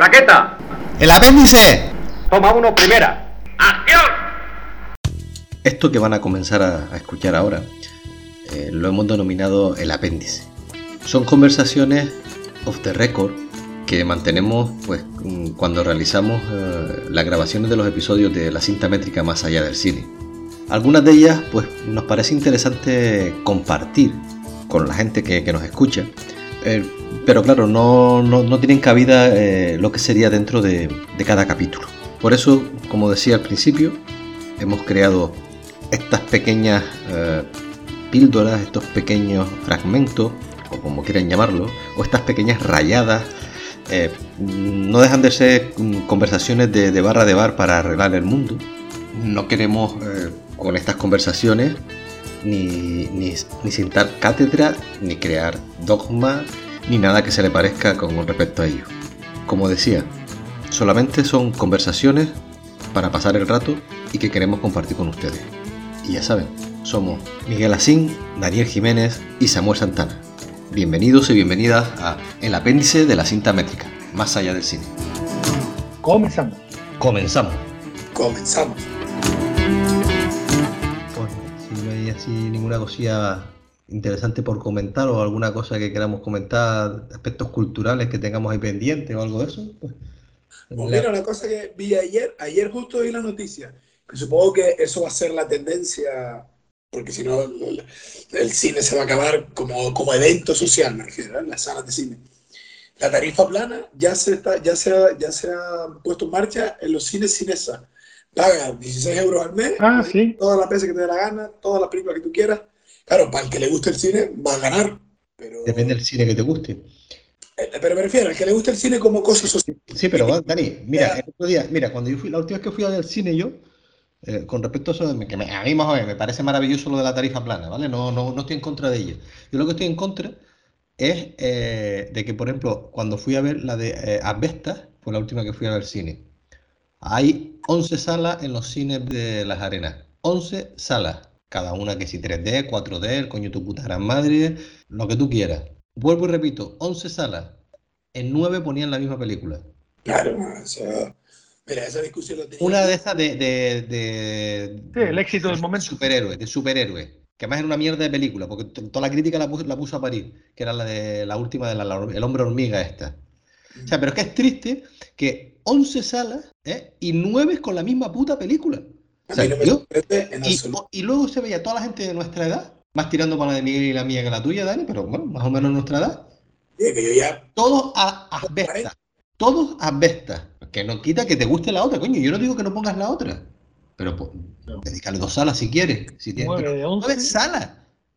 ¡Traqueta! ¡El apéndice! Toma uno primera. ¡Acción! Esto que van a comenzar a, a escuchar ahora eh, lo hemos denominado el apéndice. Son conversaciones off the record que mantenemos pues mm, cuando realizamos eh, las grabaciones de los episodios de la cinta métrica más allá del cine. Algunas de ellas pues nos parece interesante compartir con la gente que, que nos escucha, eh, pero claro, no, no, no tienen cabida eh, lo que sería dentro de, cada capítulo. Por eso, como decía al principio, hemos creado estas pequeñas eh, píldoras, estos pequeños fragmentos, o como quieran llamarlo, o estas pequeñas rayadas, no dejan de ser mm, conversaciones de, barra de bar para arreglar el mundo. No queremos con estas conversaciones ni, ni, ni sentar cátedra, ni crear dogma, ni nada que se le parezca con respecto a ello. Como decía, solamente son conversaciones para pasar el rato y que queremos compartir con ustedes. Y ya saben, somos Miguel Asín, Daniel Jiménez y Samuel Santana. Bienvenidos y bienvenidas a El apéndice de la cinta métrica, más allá del cine. Comenzamos. Comenzamos. Comenzamos. Si no hay así ninguna cosilla interesante por comentar o alguna cosa que queramos comentar, aspectos culturales que tengamos ahí pendientes o algo de eso, pues, Pues mira, una cosa que vi ayer, ayer justo vi la noticia, que supongo que eso va a ser la tendencia, porque si no, el, cine se va a acabar como, como evento social, me refiero, ¿eh? las salas de cine. La tarifa plana ya se, está, ya, se ya se ha puesto en marcha en los cines Cinesa. Paga 16 euros al mes, Ah, sí. todas las veces que te dé la gana, todas las películas que tú quieras. Claro, para el que le guste el cine, va a ganar. Pero, depende del cine que te guste. eh, pero me refiero, al que le guste el cine como cosa social. Sí, pero Dani, mira, el otro día, mira, cuando yo fui, la última vez que fui al cine yo, eh, con respecto a eso, que me- a mí más o menos me parece maravilloso lo de la tarifa plana, ¿vale? No, no, no estoy en contra de ello. Yo lo que estoy en contra es eh, de que, por ejemplo, cuando fui a ver la de eh, Asbestas, fue la última que fui a ver cine, hay 11 salas en los cines de Las Arenas, 11 salas, cada una que si 3D, 4D, el coño tu puta gran madre, lo que tú quieras. Vuelvo y repito, 11 salas, en 9 ponían la misma película. Claro, o sea, mira, esa discusión la tenía. Una de esas de, de, de- Sí, el éxito del momento. superhéroe, de superhéroe. Que además era una mierda de película, porque toda la crítica la puso, la puso a parir, que era la de la última de la, la- el hombre hormiga esta. O sea, pero es que es triste que 11 salas ¿eh? y 9 con la misma puta película. O sea, no yo- y, luego se veía toda la gente de nuestra edad, más tirando para la de Miguel y la mía que la tuya, Dani, pero bueno, más o menos nuestra edad. Oye, que yo ya, Todos a asbestas. Todos asbestas. Que no quita que te guste la otra, coño. Yo no digo que no pongas la otra. Pero po- dedícale dos salas si quieres. Si tienes, Nueve pero de once. nueve salas.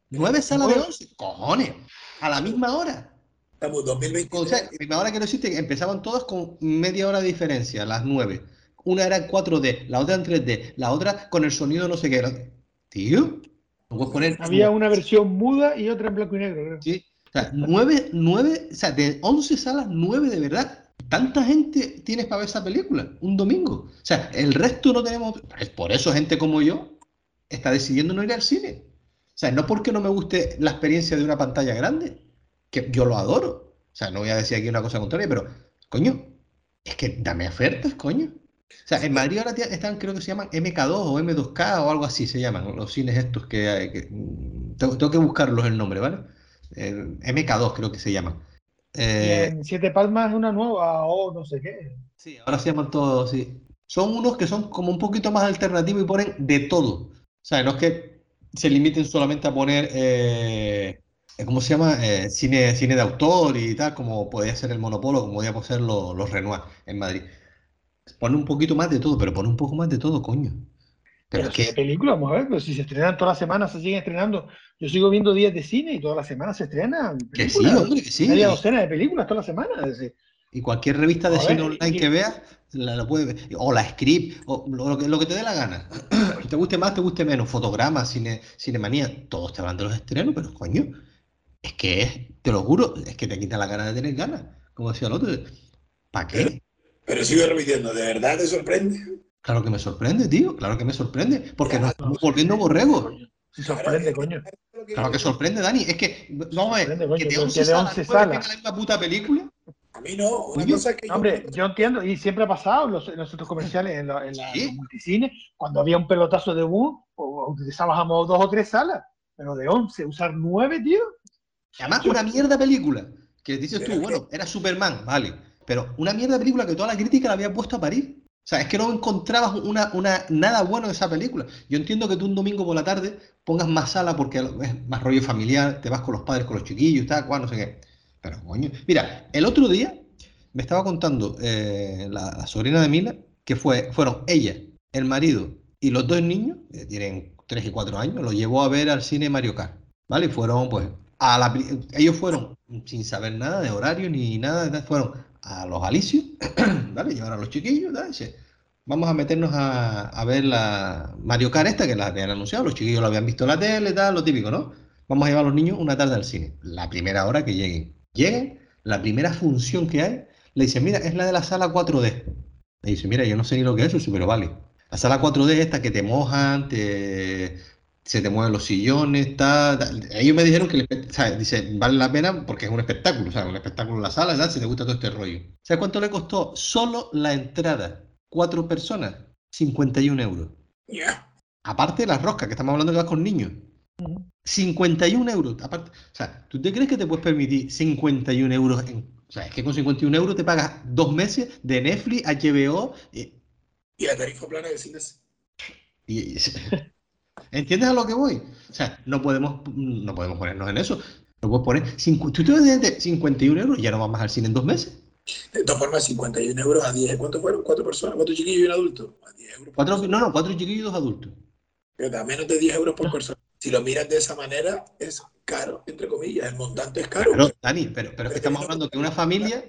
Nueve salas de once. Cojones. A la misma hora. Estamos 2020. O sea, misma hora que no existe, empezaban todas con media hora de diferencia, las nueve. Una era en 4D, la otra en 3D, la otra con el sonido no sé qué era. Tío, no puedes poner. Había una versión muda y otra en blanco y negro, creo. Sí. O sea, nueve, nueve, o sea, de 11 salas, nueve de verdad. ¿Tanta gente tienes para ver esa película? Un domingo. O sea, el resto no tenemos. Por eso gente como yo está decidiendo no ir al cine. O sea, no porque no me guste la experiencia de una pantalla grande, que yo lo adoro. O sea, no voy a decir aquí una cosa contraria, pero, coño, es que dame ofertas, coño. O sea, en Madrid ahora están, creo que se llaman MK2 o M2K o algo así se llaman, los cines estos que, que- mm, tengo, tengo que buscarlos el nombre, ¿vale? Eh, MK2 creo que se llaman. Eh, en Siete Palmas una nueva o no sé qué. sí, ahora se llaman todos, sí. Son unos que son como un poquito más alternativos y ponen de todo. O sea, no es que se limiten solamente a poner, eh, ¿cómo se llama? Eh, cine, cine de autor y tal, como podía ser el Monopolo, como podía ser los, los Renoir en Madrid. Pone un poquito más de todo, pero pone un poco más de todo, coño. Pero Pero es que, película, vamos a ver, pero si se estrenan todas las semanas, se siguen estrenando. Yo sigo viendo días de cine y todas las semanas se estrenan. que sí, hombre, que sí. Media docena de películas todas las semanas. Y cualquier revista de cine online y- que veas, la, la puedes ver. O la script, o que, lo que te dé la gana. Te guste más, te guste menos. Fotogramas, cine, cinemanía, todos te hablan de los estrenos, pero coño, es que es, te lo juro, es que te quita la gana de tener ganas. Como decía el otro, ¿para qué? Pero sigo repitiendo, ¿de verdad te sorprende? Claro que me sorprende, tío, claro que me sorprende, porque Ya, nos estamos volviendo borregos. Sí, sorprende, coño. Claro que sorprende, Dani. Es que, vamos a ver, que de pero 11 que de salas 11 puedes salas. ver la misma puta película. A mí no. Una cosa es que yo- Hombre, yo entiendo, y siempre ha pasado en los, en los centros comerciales, en, la- en la- Sí. los multicines, cuando había un pelotazo de boom, o- utilizábamos dos o tres salas, pero de 11, usar nueve, tío. Además, una mierda película. Que dices tú, bueno, era Superman, vale. Pero una mierda película que toda la crítica la había puesto a parir. O sea, es que no encontrabas una, una, nada bueno de esa película. Yo entiendo que tú un domingo por la tarde pongas más sala porque es más rollo familiar, te vas con los padres, con los chiquillos, tal, cual, no sé qué. Pero, coño. Mira, el otro día me estaba contando eh, la, la sobrina de Mila que fue, fueron ella, el marido y los dos niños, que tienen 3 y 4 años, los llevó a ver al cine Mario Kart. ¿Vale? Y fueron, pues, la, ellos fueron sin saber nada de horario ni nada, fueron a los alicios, ¿vale? Llevaron a los chiquillos, ¿vale? Vamos a meternos a, ver la Mario Kart esta que la habían anunciado, los chiquillos lo habían visto en la tele, tal, lo típico, ¿no? Vamos a llevar a los niños una tarde al cine, la primera hora que lleguen. Lleguen, la primera función que hay, le dicen, mira, es la de la sala 4D. Le dice, mira, yo no sé ni lo que es eso, pero vale. La sala 4D es esta que te mojan, te, se te mueven los sillones, ta, ta. Ellos me dijeron que el dice, vale la pena porque es un espectáculo, o sea, un espectáculo en la sala, ¿sabes? si te gusta todo este rollo. ¿Sabes cuánto le costó solo la entrada? Cuatro personas, 51 euros. Aparte de las roscas, que estamos hablando que vas con niños. 51 euros. Aparte, o sea, ¿tú te crees que te puedes permitir 51 euros? En, o sea, es que con 51 euros te pagas dos meses de Netflix, HBO y, Y la tarifa plana de cines. y- y- ¿Entiendes a lo que voy? O sea, no podemos, no podemos ponernos en eso. No puedes poner. ¿Tú vas de 51 euros y ya no vamos al cine en dos meses? De todas formas, 51 euros a 10. ¿Cuántos fueron? ¿Cuatro personas? ¿Cuántos chiquillos y un adulto? A 10 euros. por Cuatro, no, no, cuatro chiquillos y dos adultos. Que da menos de 10 euros por persona. Si lo miras de esa manera, es caro, entre comillas. El montante es caro. Claro, Dani, pero, pero es que estamos hablando que una familia,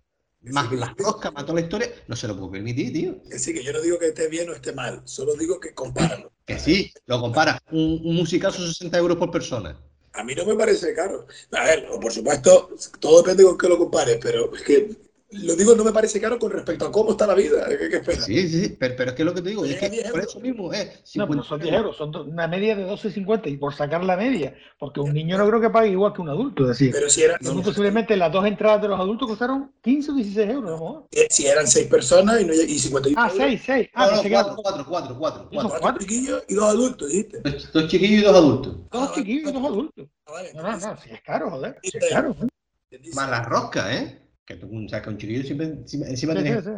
más las roscas, más toda la historia, no se lo puede permitir, tío. Que sí, que yo no digo que esté bien o esté mal. Solo digo que compáralo. Que sí, lo compara. Un, un musicazo 60 euros por persona. A mí no me parece caro. A ver, por supuesto, todo depende con qué lo compares, pero es que lo digo, no me parece caro con respecto a cómo está la vida. ¿Qué, qué esperas? Sí, sí, sí, pero, pero es que lo que te digo, es que 10 por eso mismo es No, 50 pero son 10 euros, son una media de 12,50 y por sacar la media, porque un niño no creo que pague igual que un adulto, es decir, Pero si eran, muy posiblemente las dos entradas de los adultos costaron 15 o 16 euros, a lo mejor. si eran seis personas y, no, y 51 Ah, euros, 6, 6. Ah, No, no, pensé que eran cuatro, cuatro, cuatro, cuatro, Eso cuatro. cuatro chiquillos y dos adultos, dijiste. Dos, chiquillos y dos adultos. dos chiquillos y dos adultos. Ah, No, no, no, si es caro, joder, si es caro. ¿eh? entonces, Más la rosca, ¿eh? Que tú sabes que un chiquillo siempre encima, encima Sí, sí, tienes- sí.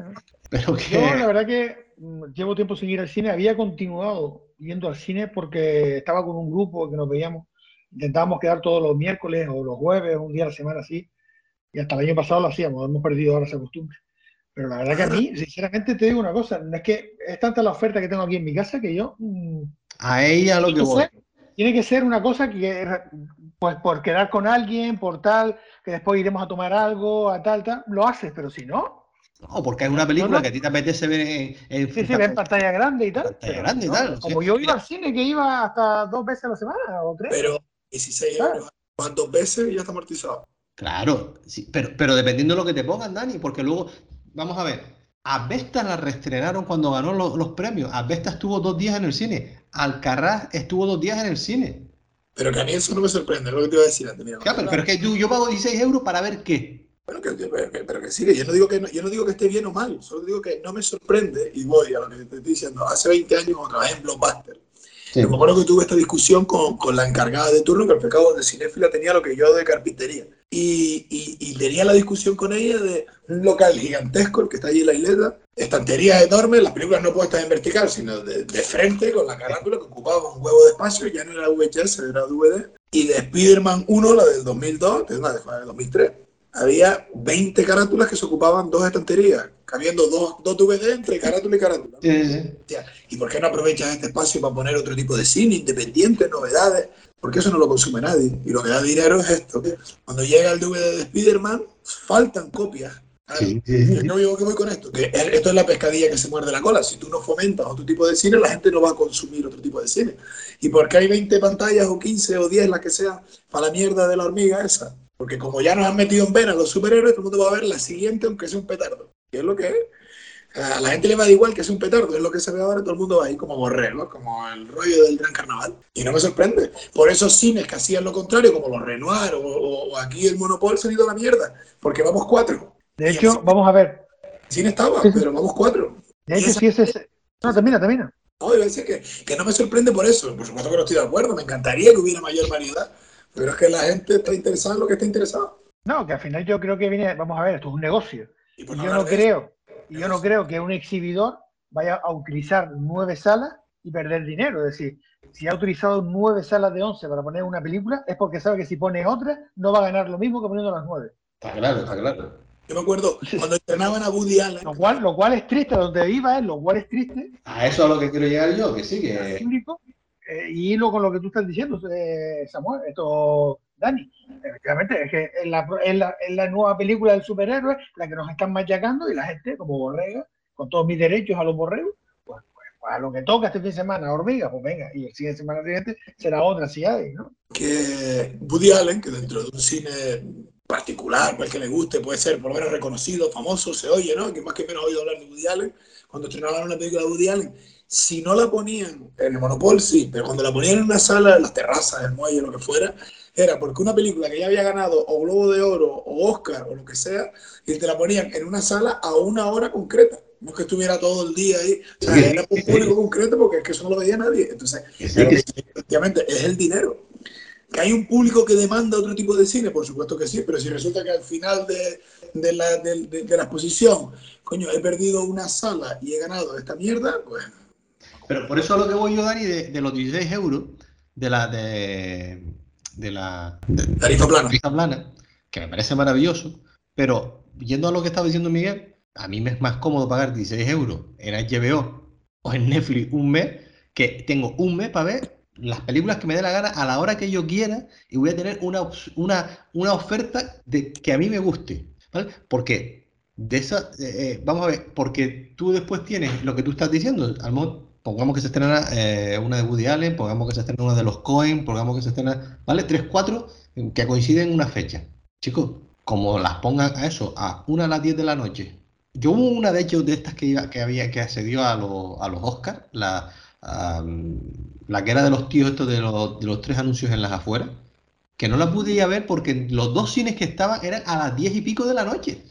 Pero que. Yo, la verdad que mm, llevo tiempo sin ir al cine. Había continuado yendo al cine porque estaba con un grupo que nos veíamos. Intentábamos quedar todos los miércoles o los jueves, un día a la semana así. Y hasta el año pasado lo hacíamos. Hemos perdido ahora esa costumbre. Pero la verdad que a mí, sinceramente, te digo una cosa. No es que es tanta la oferta que tengo aquí en mi casa que yo. mm, A ella lo que voy. ser, tiene que ser una cosa que, pues por quedar con alguien, por tal, que después iremos a tomar algo, a tal, tal, lo haces. Pero si no, No, porque es una película No, no. que a ti te apetece ver en, en- Sí, sí, ve en pantalla grande y tal. Pantalla pero grande y tal, Como sea, yo iba al cine, que iba hasta dos veces a la semana o tres. Pero 16 Claro. euros van dos veces y ya está amortizado. Claro, sí, pero, pero dependiendo de lo que te pongan, Dani, porque luego, vamos a ver, Asbestas la reestrenaron cuando ganó los, los premios. Asbestas estuvo dos días en el cine. Alcarrás estuvo dos días en el cine. Pero que a mí eso no me sorprende, es lo que te iba a decir antes. mira. Claro, pero, pero es que tú- yo pago 16 euros para ver qué. Bueno, que, que- pero, que, sí, que yo no, digo que no, yo no digo que esté bien o mal, solo digo que no me sorprende y voy a lo que te estoy diciendo. Hace 20 años cuando trabajé en Blockbuster, yo me acuerdo que tuve esta discusión con, con la encargada de turno, que el pecado de cinéfila tenía lo que yo de carpintería. Y, y, y tenía la discusión con ella de un local gigantesco, el que está allí en la isleta, estanterías enormes, las películas no puestas en vertical, sino de, de frente, con la carátula que ocupaba un huevo de espacio, ya no era VHS, era DVD. Y de Spider-Man 1, la del 2002, de, no, de 2003, había 20 carátulas que se ocupaban dos estanterías, cabiendo dos, dos DVD entre carátula y carátula. Sí, sí, ¿Y por qué no aprovechas este espacio para poner otro tipo de cine, independiente, novedades? Porque eso no lo consume nadie. Y lo que da dinero es esto. Cuando llega el DVD de Spider-Man, faltan copias. Sí, sí. Yo digo que voy con esto, que esto es la pescadilla que se muerde la cola. Si tú no fomentas otro tipo de cine, la gente no va a consumir otro tipo de cine. ¿Y por qué hay 20 pantallas o 15 o 10, las que sean, para la mierda de la hormiga esa? Porque como ya nos han metido en vena los superhéroes, todo el mundo va a ver la siguiente aunque sea un petardo. ¿Qué es lo que es? A la gente le va a igual que sea un petardo, es lo que se ve ahora, todo el mundo va ahí como borrego, como el rollo del gran carnaval. Y no me sorprende. Por esos cines que hacían lo contrario, como los Renoir o, o- aquí el Monopol, se han ido a la mierda, porque vamos cuatro. De hecho, vamos a ver. Cine estaba, Sí, sí. pero vamos cuatro. De hecho, esa- si ese es... No, termina, termina. No, iba a decir que, que no me sorprende por eso. Por supuesto que no estoy de acuerdo. Me encantaría que hubiera mayor variedad. Pero es que la gente está interesada en lo que está interesada. No, que al final yo creo que viene... Vamos a ver, esto es un negocio. Y yo no creo, y yo no creo que un exhibidor vaya a utilizar nueve salas y perder dinero. Es decir, si ha utilizado nueve salas de once para poner una película, es porque sabe que si pone otra, no va a ganar lo mismo que poniendo las nueve. Está claro, está claro. Yo me acuerdo cuando entrenaban a Woody Allen. Lo cual, lo cual es triste, donde iba es, lo cual es triste, A eso a lo que quiero llegar yo, que sí, que. Eh, y hilo con lo que tú estás diciendo, eh, Samuel, esto, Dani. Efectivamente, es que es la, es, la, es la nueva película del superhéroe la que nos están machacando y la gente, como borrega, con todos mis derechos a los borregos, pues, pues, pues a lo que toca este fin de semana, hormiga, pues venga, y el fin de semana siguiente será otra si hay, ¿no? que Woody Allen, que dentro de un cine particular, pues que le guste, puede ser por lo menos reconocido, famoso, se oye, ¿no? Que más que menos ha oído hablar de Woody Allen, cuando estrenaban una película de Woody Allen, si no la ponían en el Monopol, sí, pero cuando la ponían en una sala, en las terrazas, en el muelle, lo que fuera, era porque una película que ya había ganado o Globo de Oro o Oscar o lo que sea, y te la ponían en una sala a una hora concreta. No es que estuviera todo el día ahí, o sea, era un público concreto porque es que eso no lo veía nadie. Entonces, efectivamente, es el dinero. ¿Que hay un público que demanda otro tipo de cine? Por supuesto que sí, pero si resulta que al final de, de la, de- de- la exposición, coño, he perdido una sala y he ganado esta mierda, pues Pero por eso a lo que voy yo, Dani, de, los 16 euros de la de, de la tarifa plana. tarifa plana, que me parece maravilloso, pero yendo a lo que estaba diciendo Miguel, a mí me es más cómodo pagar 16 euros en HBO o en Netflix un mes, que tengo un mes para ver las películas que me dé la gana a la hora que yo quiera y voy a tener una, una, una oferta de, que a mí me guste, ¿vale? Porque de esa, eh, eh, vamos a ver, porque tú después tienes lo que tú estás diciendo, a lo mejor pongamos que se estrena eh, una de Woody Allen, pongamos que se estrena una de los Cohen, pongamos que se estrena, ¿vale? Tres, cuatro que coinciden en una fecha. Chicos, como las pongan a eso, a una a las 10 de la noche. Yo hubo una de hecho de estas que, iba, que había que accedió a, los a los Oscars, la, la que era de los tíos estos de los, de los tres anuncios en las afueras, que no la pude ir a ver porque los dos cines que estaban eran a las 10 y pico de la noche.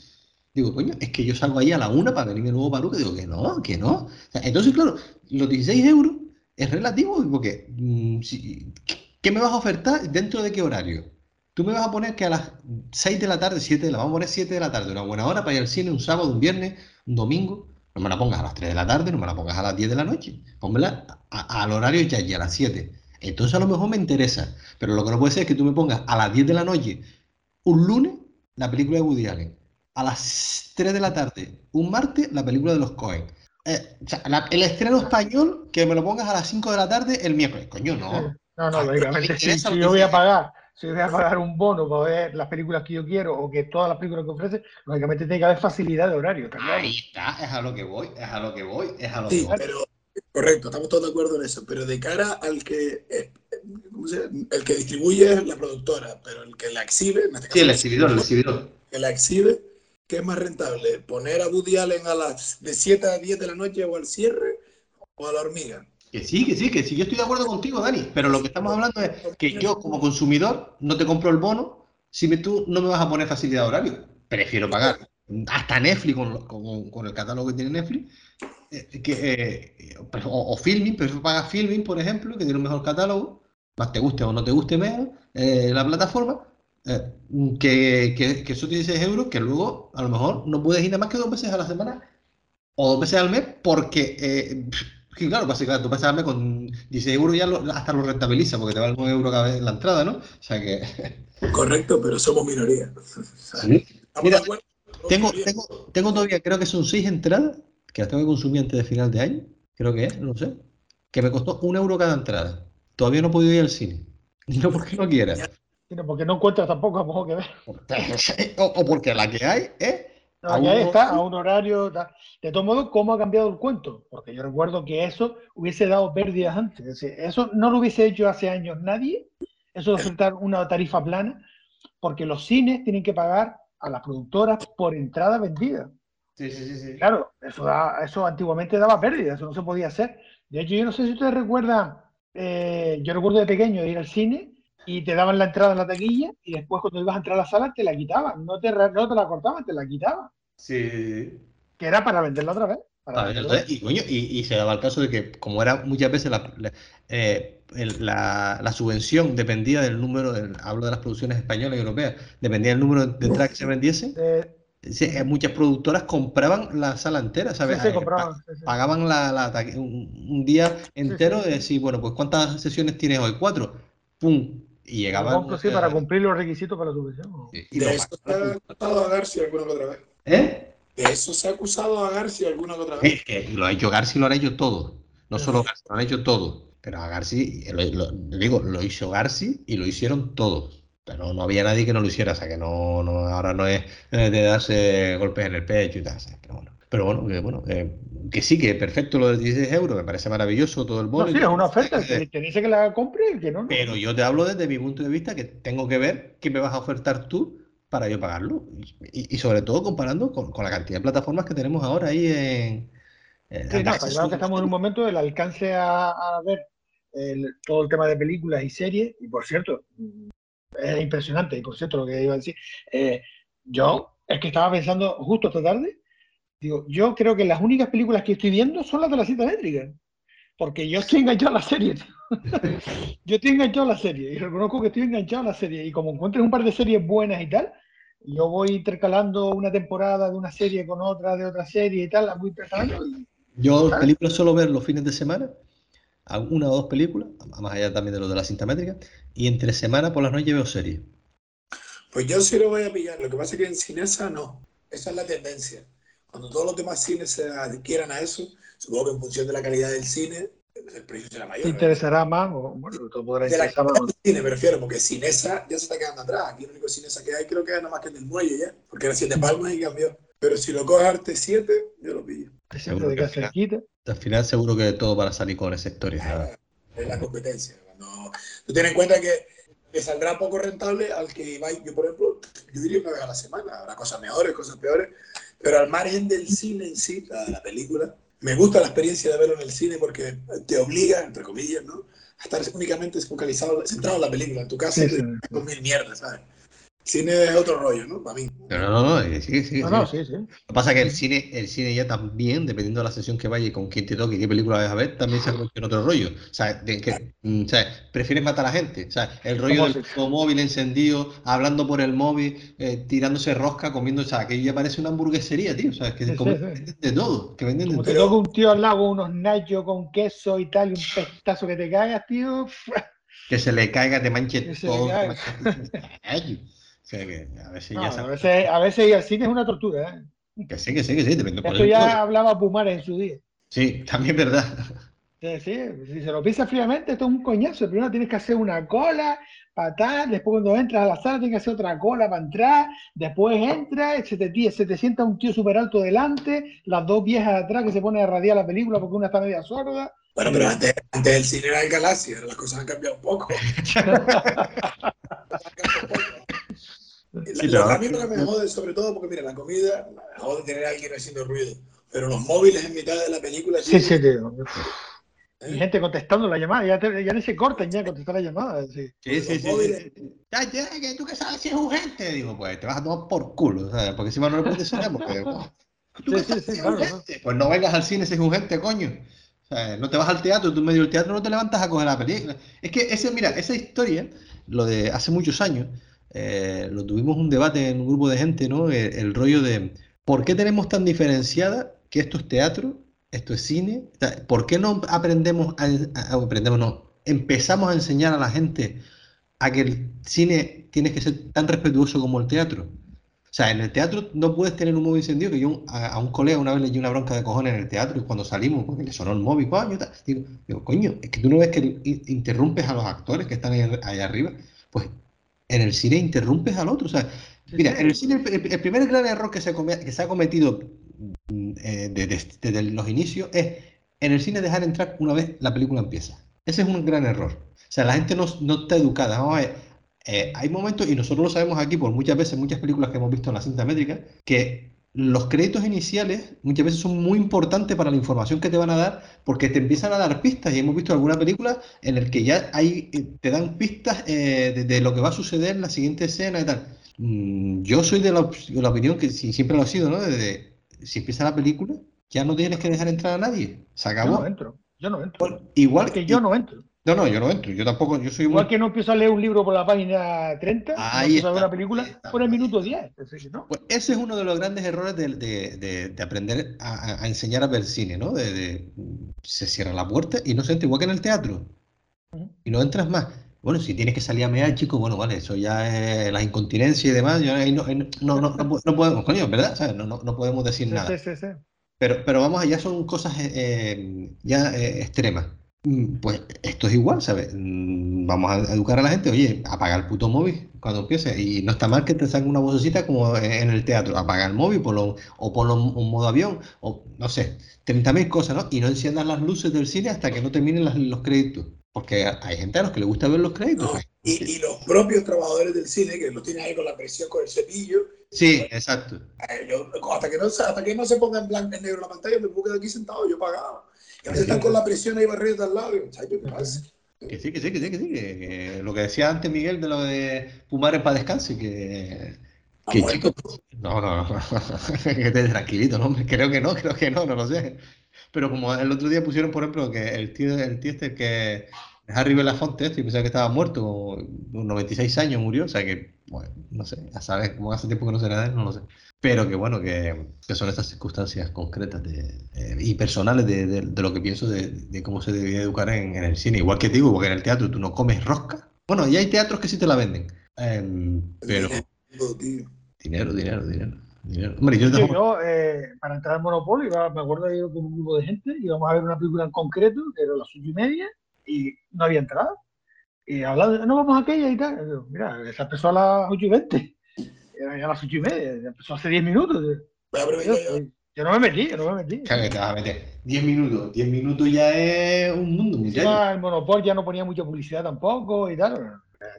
Digo, coño, es que yo salgo ahí a la una para venirme nuevo para Luque. Digo, que no, que no. Entonces, claro, los 16 euros es relativo porque, mm, ¿qué me vas a ofertar dentro de qué horario? Tú me vas a poner que a las 6 de la tarde, 7 de la, vamos a poner 7 de la tarde, una buena hora para ir al cine un sábado, un viernes, un domingo. No me la pongas a las 3 de la tarde, no me la pongas a las 10 de la noche. Pónmela al horario ya, ya a las 7. Entonces a lo mejor me interesa. Pero lo que no puede ser es que tú me pongas a las 10 de la noche un lunes la película de Woody Allen. A las 3 de la tarde, un martes, la película de los Cohen. Eh, o sea, la- el estreno español, que me lo pongas a las 5 de la tarde el miércoles. Coño, no. No, no, lógicamente, me si, si yo voy a pagar, si voy a pagar un bono para ver las películas que yo quiero o que todas las películas que ofrece, lógicamente tiene que haber facilidad de horario, claro. Ahí está, es a lo que voy, es a lo que voy, es a lo Sí, que voy. pero correcto, estamos todos de acuerdo en eso. Pero de cara al que eh, ¿cómo se llama? el que distribuye es la productora, pero el que la exhibe, en este Sí, el exhibidor, el exhibidor. que la exhibe, ¿qué es más rentable? ¿Poner a Woody Allen a las de 7 a 10 de la noche o al cierre o a la hormiga? Que sí, que sí, que sí, yo estoy de acuerdo contigo, Dani, pero lo que estamos hablando es que yo como consumidor no te compro el bono si tú no me vas a poner facilidad horario. Prefiero pagar hasta Netflix con, el catálogo que tiene Netflix, eh, que, eh, o, o Filmin, prefiero pagar Filmin, por ejemplo, que tiene un mejor catálogo, más te guste o no te guste menos eh, la plataforma, que, que, que eso tiene 6 euros, que luego a lo mejor no puedes ir nada más que dos veces a la semana o dos veces al mes, porque, que claro, básicamente dos veces al mes con 16 euros ya lo- hasta lo rentabiliza, porque te vale 9 euros cada vez la entrada, ¿no? O sea que. Correcto, pero somos minoría. ¿Estamos Mira, de acuerdo? Somos Tengo, tengo, tengo todavía, creo que son 6 entradas, que las tengo que consumir antes de final de año, creo que es, no sé, que me costó un euro cada entrada. Todavía no he podido ir al cine. Y no porque no quiera. Sino porque no encuentras tampoco a poco que ver. O, o porque la que hay es. No, a un- está, a un horario. De todos modos, ¿cómo ha cambiado el cuento? Porque yo recuerdo que eso hubiese dado pérdidas antes. Es decir, eso no lo hubiese hecho hace años nadie. Eso de ofertar una tarifa plana, porque los cines tienen que pagar a las productoras por entrada vendida. Sí, sí, sí, sí. Claro, eso, da- eso antiguamente daba pérdidas, eso no se podía hacer. De hecho, yo no sé si ustedes recuerdan, eh, yo recuerdo de pequeño ir al cine y te daban la entrada en la taquilla y después cuando ibas a entrar a la sala te la quitaban, no te, no te la cortaban, te la quitaban. Sí. Que era para venderla otra vez. Ah, y, coño, y, se daba el caso de que, como era muchas veces la, eh, la, subvención dependía del número, hablo de las producciones españolas y europeas, dependía del número de entradas que se vendiesen, eh, muchas productoras compraban la sala entera, ¿sabes? Sí, compraban, pagaban la, un, día entero de decir, bueno, pues ¿cuántas sesiones tienes hoy? Cuatro. ¡Pum! Y llegaban. para cumplir los requisitos para la subvención. Y de eso se ha acusado a García alguna que otra vez. ¿Eh? De eso se ha acusado a García alguna que otra vez. que lo ha hecho García lo han hecho todo. No solo García, lo han hecho todo. Pero a García, lo, digo, lo hizo García y lo hicieron todos. Pero no había nadie que no lo hiciera, o sea que no, no ahora no es de darse golpes en el pecho y tal, pero bueno. Pero bueno, que, bueno que, sí, que perfecto lo de 16 euros, me parece maravilloso todo el bono. No, sí, es una oferta, que te dice que la compre y que no, Pero yo te hablo desde mi punto de vista que tengo que ver qué me vas a ofertar tú para yo pagarlo. Y, sobre todo comparando con, la cantidad de plataformas que tenemos ahora ahí en... sí, no, que estamos en un momento del alcance a, ver todo el tema de películas y series, y por cierto, es impresionante, y por cierto lo que iba a decir, eh, yo es que estaba pensando justo esta tarde, digo, yo creo que las únicas películas que estoy viendo son las de la cita métrica, porque yo estoy enganchado a la serie, yo estoy enganchado a la serie, y reconozco que estoy enganchado a la serie, y como encuentres un par de series buenas y tal, yo voy intercalando una temporada de una serie con otra, de otra serie y tal, la voy intercalando. yo películas solo ver los fines de semana, una o dos películas, más allá también de lo de la cinta métrica, y entre semana por las noches veo series. Pues yo sí lo voy a pillar, lo que pasa es que en Cinesa no, esa es la tendencia. Cuando todos los demás cines se adquieran a eso, supongo que en función de la calidad del cine, el precio será mayor. ¿Te interesará más? O, bueno, te podrá interesar más. cine me refiero, porque Cinesa ya se está quedando atrás. Aquí el único Cinesa que hay creo que es nada más que en el muelle ya, porque era Siete Palmas y cambió. Pero si lo coges Arte 7, yo lo pillo. Seguro que cerquita. Al final seguro que todo para salir con esa historia. Es la competencia. Cuando, tú ten en cuenta que le saldrá poco rentable al que va, yo por ejemplo, yo diría una vez a la semana, habrá cosas mejores, cosas peores, pero al margen del cine en sí, la, la película, me gusta la experiencia de verlo en el cine porque te obliga, entre comillas, ¿no? a estar únicamente focalizado, centrado en la película. En tu casa, sí, con mil mierdas, ¿sabes? Cine es otro rollo, ¿no? Para mí. Pero no, no, no, sí, sí, no, sí, sí. Lo que pasa es que el cine, el cine ya también, dependiendo de la sesión que vaya y con quién te toque y qué película vayas a ver, también se convierte en otro rollo. O sea, de que, mm, o sea, prefieres matar a la gente. O sea, el rollo del móvil encendido, hablando por el móvil, eh, tirándose rosca, comiendo, o sea, aquello ya parece una hamburguesería, tío. O sea, es que venden de todo. Que venden Como de te toca un tío al lado, unos nachos con queso y tal, y un pestazo que te caigas, tío. Que se le caiga, te manche todo. a veces ya a, veces, a veces ir al cine es una tortura, ¿eh? Que sí, que sí, que sí, depende Esto ya hablaba Pumares en su día. Sí, también es verdad. Sí, sí, si se lo piensas fríamente, esto es un coñazo. Primero tienes que hacer una cola para tal, después cuando entras a la sala tienes que hacer otra cola para entrar, después entras, se te, se te sienta un tío súper alto delante, las dos viejas atrás que se ponen a radiar la película porque una está media sorda. Bueno, pero antes, antes del cine era el Galaxia, las cosas han cambiado un poco. a mí lo que me jode, sobre todo, porque mira, la comida, me jode tener a alguien haciendo ruido, pero los móviles en mitad de la película. Sí, sí, tío. ¿Eh? Y gente contestando la llamada, ya, te, ya ni se cortan ya contestar la llamada. Sí, sí, sí. sí, Ya, ya, que tú que sabes si es urgente. Digo, pues te vas a tomar por culo, ¿sabes? Porque encima no le puedes sonar, porque. ¿tú sí, sí, claro, Pues no vengas al cine si es urgente, coño. O sea, no te vas al teatro, tú en medio del teatro no te levantas a coger la película. Es que ese, mira, esa historia, lo de hace muchos años, eh, lo tuvimos un debate en un grupo de gente, ¿no? Eh, el, rollo de ¿por qué tenemos tan diferenciada que esto es teatro, esto es cine? ¿Por qué no aprendemos, a, aprendemos, no, empezamos a enseñar a la gente a que el cine tiene que ser tan respetuoso como el teatro? O sea, en el teatro no puedes tener un móvil encendido, que yo a, un colega una vez le di una bronca de cojones en el teatro y cuando salimos, porque le sonó el móvil, coño, digo, digo, coño, es que tú no ves que interrumpes a los actores que están ahí, ahí arriba. Pues en el cine interrumpes al otro. O sea, mira, en el cine el, primer gran error que se, que se ha cometido mm, eh, desde, los inicios es en el cine dejar entrar una vez la película empieza. Ese es un gran error. O sea, la gente no, no está educada. Vamos a ver, eh, hay momentos, y nosotros lo sabemos aquí por muchas veces, muchas películas que hemos visto en la cinta métrica, que los créditos iniciales muchas veces son muy importantes para la información que te van a dar porque te empiezan a dar pistas y hemos visto alguna película en el que ya hay, eh, te dan pistas eh, de, lo que va a suceder en la siguiente escena y tal. Mm, yo soy de la, opinión que siempre lo ha sido, ¿no? De, si empieza la película, ya no tienes que dejar entrar a nadie. Se acabó. Yo no entro. Yo no entro. igual que yo no entro. No, no, yo no entro, yo tampoco, yo soy Igual que no empiezo a leer un libro por la página 30, ahí no a ver una película por el minuto 10. Pues ese es uno de los grandes errores de, aprender a, enseñar a ver cine, ¿no? De, se cierra la puerta y no se entra, igual que en el teatro. Y no entras más. Bueno, si tienes que salir a mear, chico, bueno, vale, eso ya es la incontinencia y demás, yo no, no, no, no, podemos, coño, ¿verdad? No, no, podemos decir nada. Sí, sí, sí. Pero, pero vamos, allá son cosas eh, eh, ya eh, extremas. Mm, pues esto es igual, ¿sabes? Mm, vamos a educar a la gente, oye, apaga el puto móvil cuando empiece. Y no está mal que te salga una vocecita como en el teatro, apaga el móvil ponlo, o ponlo en modo avión, o no sé, 30.000 cosas, ¿no? Y no enciendas las luces del cine hasta que no terminen los créditos. Porque hay gente a los que le gusta ver los créditos. y, los propios trabajadores del cine, que lo tienen ahí con la presión, con el cepillo. Sí, exacto. hasta, que no, hasta que no se ponga en blanco y negro la pantalla, me puedo quedar aquí sentado, yo pagado a veces están con la presión ahí barridos al lado. ¿Qué pasa? Que sí, que sí, que sí, que sí. Que, lo que decía antes Miguel de lo de Pumares para descanse, que. Que chico, no, no, no, que esté tranquilito, ¿no? Creo que no, creo que no, no lo sé. Pero como el otro día pusieron, por ejemplo, que el tío, el tío este que Harry Belafonte, este, y pensaba que estaba muerto, un 96 años murió, o sea que, bueno, no sé, ya sabes, como hace tiempo que no sé nada no lo sé. Pero que bueno, que, son estas circunstancias concretas eh, y personales de, lo que pienso de, cómo se debía educar en, el cine. Igual que digo, porque en el teatro tú no comes rosca. Bueno, y hay teatros que sí te la venden. Em, pero. Dinero, dinero, dinero. dinero. Hombre, yo, yo eh, para entrar al Monopoly, me acuerdo de ir con un grupo de gente, íbamos a ver una película en concreto, que era las ocho y media, y no había entrada. Y hablando, no vamos a aquella y tal. mira, esa empezó a las ocho y veinte era ya las ocho y media, empezó hace diez minutos. yo, no me metí, yo no me metí. Claro que te vas a meter. Diez minutos, diez minutos ya es un mundo, el Monopol ya no ponía mucha publicidad tampoco y tal.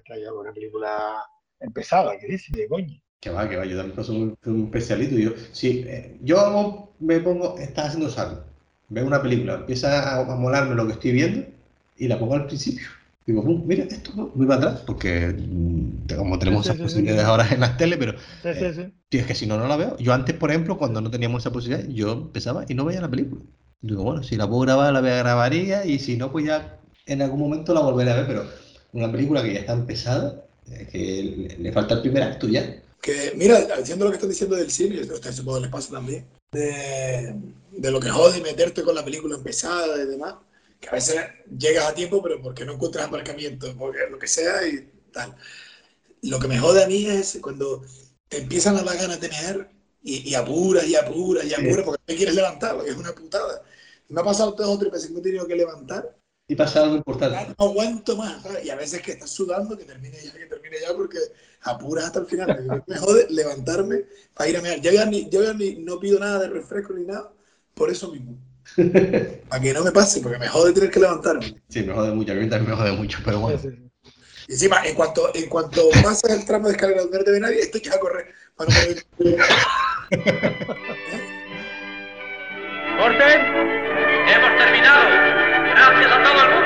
Traía una película empezada, que dice, de coño. Que va, que va, yo también soy un, especialito. Yo, sí, eh, yo me pongo, estás haciendo salto, veo una película, empieza a molarme lo que estoy viendo y la pongo al principio. Digo, mira, esto muy para atrás, porque mm, como tenemos esas posibilidades ahora en las tele, pero eh, es que si no, no la veo. Yo antes, por ejemplo, cuando no teníamos esa posibilidad, yo empezaba y no veía la película. Digo, bueno, si la puedo grabar, la grabaría, y si no, pues ya en algún momento la volveré a ver, pero una película que ya está empezada, que le, falta el primer acto ya. Que, mira, haciendo lo que estás diciendo del cine, a ustedes supongo les pasa también, de, de lo que jode meterte con la película empezada y demás que a veces llegas a tiempo, pero porque no encuentras aparcamiento, porque lo que sea y tal. Lo que me jode a mí es cuando te empiezan a dar ganas de tener y, y apuras y apuras y apuras porque te quieres levantar, porque es una putada. Me ha pasado dos o tres veces que he tenido que levantar. Y pasa algo importante. No aguanto más. Y a veces que estás sudando, que termine ya, que termine ya, porque apuras hasta el final. me jode levantarme para ir a mirar. Yo ya, ni, yo ya ni, no pido nada de refresco ni nada, por eso mismo. Para que no me pase, porque me jode tener que levantarme. Sí, me jode mucho, a mí también me jode mucho, pero bueno. Y encima, en cuanto, en cuanto pasas el tramo de escalera donde no te ve nadie, estoy que a correr para no ¡Orden! ¡Hemos terminado! ¡Gracias a todo el mundo!